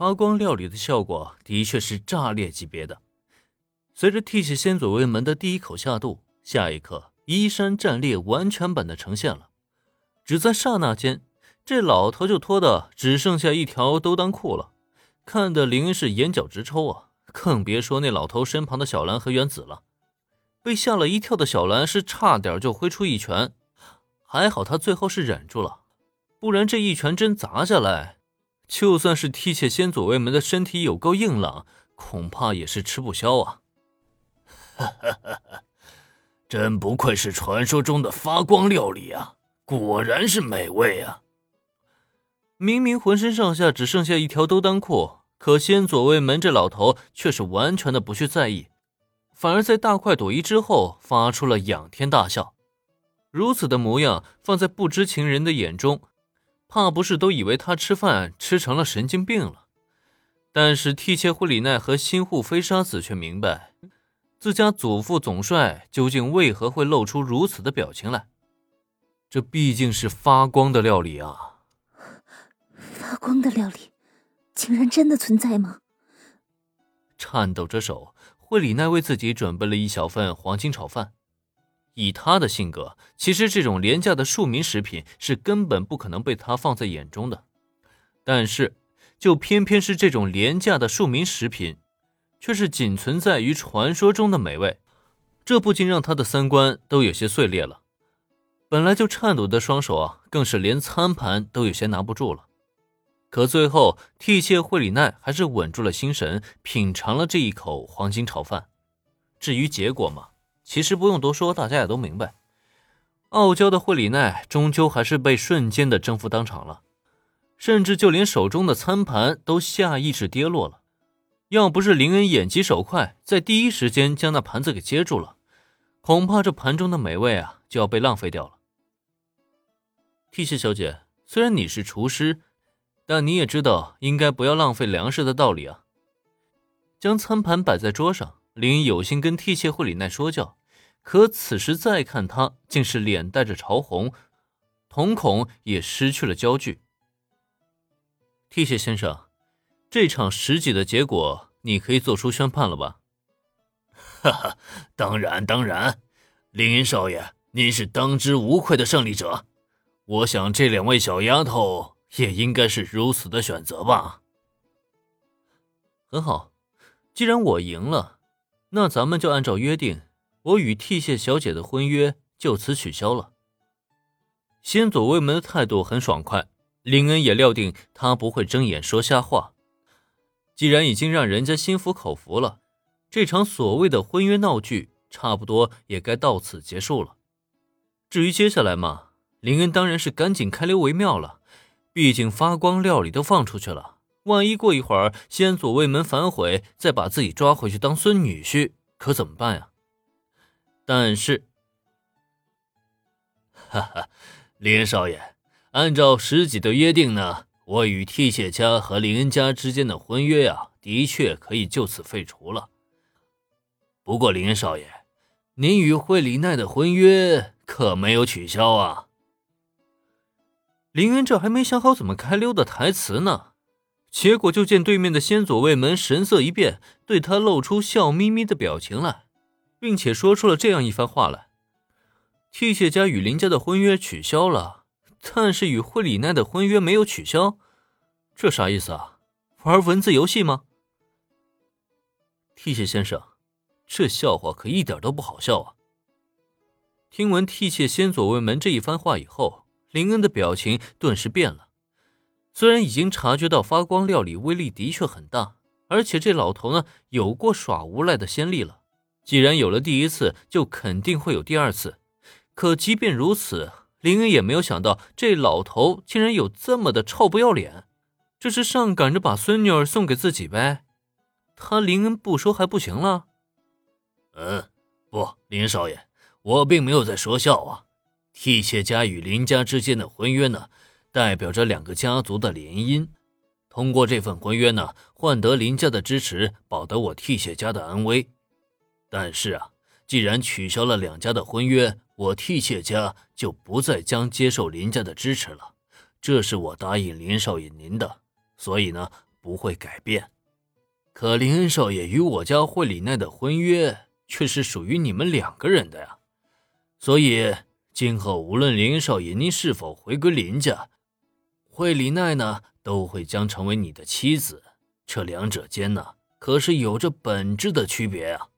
发光料理的效果的确是炸裂级别的。随着替血先祖卫门的第一口下肚，下一刻衣衫战裂完全版的呈现了。只在刹那间，这老头就脱的只剩下一条兜裆裤了，看得林氏眼角直抽啊！更别说那老头身旁的小兰和原子了。被吓了一跳的小兰是差点就挥出一拳，还好他最后是忍住了，不然这一拳真砸下来，就算是替血先左卫门的身体有够硬朗，恐怕也是吃不消啊！哈哈哈哈真不愧是传说中的发光料理啊，果然是美味啊！明明浑身上下只剩下一条兜裆裤，可先左卫门这老头却是完全的不去在意。反而在大快朵颐之后，发出了仰天大笑。如此的模样，放在不知情人的眼中，怕不是都以为他吃饭吃成了神经病了。但是替切惠里奈和新护飞沙子却明白，自家祖父总帅究竟为何会露出如此的表情来。这毕竟是发光的料理啊！发光的料理，竟然真的存在吗？颤抖着手。惠里奈为自己准备了一小份黄金炒饭。以他的性格，其实这种廉价的庶民食品是根本不可能被他放在眼中的。但是，就偏偏是这种廉价的庶民食品，却是仅存在于传说中的美味，这不禁让他的三观都有些碎裂了。本来就颤抖的双手啊，更是连餐盘都有些拿不住了。可最后，替切惠里奈还是稳住了心神，品尝了这一口黄金炒饭。至于结果嘛，其实不用多说，大家也都明白。傲娇的惠里奈终究还是被瞬间的征服当场了，甚至就连手中的餐盘都下意识跌落了。要不是林恩眼疾手快，在第一时间将那盘子给接住了，恐怕这盘中的美味啊就要被浪费掉了。替谢小姐，虽然你是厨师。但你也知道应该不要浪费粮食的道理啊！将餐盘摆在桌上，林有心跟替谢惠里奈说教，可此时再看他，竟是脸带着潮红，瞳孔也失去了焦距。替谢先生，这场食戟的结果，你可以做出宣判了吧？哈哈，当然当然，林少爷，您是当之无愧的胜利者。我想这两位小丫头。也应该是如此的选择吧。很好，既然我赢了，那咱们就按照约定，我与替谢小姐的婚约就此取消了。先左卫门的态度很爽快，林恩也料定他不会睁眼说瞎话。既然已经让人家心服口服了，这场所谓的婚约闹剧差不多也该到此结束了。至于接下来嘛，林恩当然是赶紧开溜为妙了。毕竟发光料理都放出去了，万一过一会儿先祖卫门反悔，再把自己抓回去当孙女婿，可怎么办呀？但是，哈哈，林少爷，按照十几的约定呢，我与替谢家和林恩家之间的婚约呀，的确可以就此废除了。不过，林少爷，您与惠里奈的婚约可没有取消啊。林恩这还没想好怎么开溜的台词呢，结果就见对面的先左卫门神色一变，对他露出笑眯眯的表情来，并且说出了这样一番话来：“替谢家与林家的婚约取消了，但是与惠里奈的婚约没有取消，这啥意思啊？玩文字游戏吗？”替谢先生，这笑话可一点都不好笑啊！听闻替谢先左卫门这一番话以后。林恩的表情顿时变了，虽然已经察觉到发光料理威力的确很大，而且这老头呢有过耍无赖的先例了，既然有了第一次，就肯定会有第二次。可即便如此，林恩也没有想到这老头竟然有这么的臭不要脸，这是上赶着把孙女儿送给自己呗？他林恩不说还不行了？嗯，不，林少爷，我并没有在说笑啊。替谢家与林家之间的婚约呢，代表着两个家族的联姻。通过这份婚约呢，换得林家的支持，保得我替谢家的安危。但是啊，既然取消了两家的婚约，我替谢家就不再将接受林家的支持了。这是我答应林少爷您的，所以呢，不会改变。可林少爷与我家惠里奈的婚约却是属于你们两个人的呀，所以今后无论林少爷您是否回归林家，惠里奈呢都会将成为你的妻子。这两者间呢，可是有着本质的区别啊。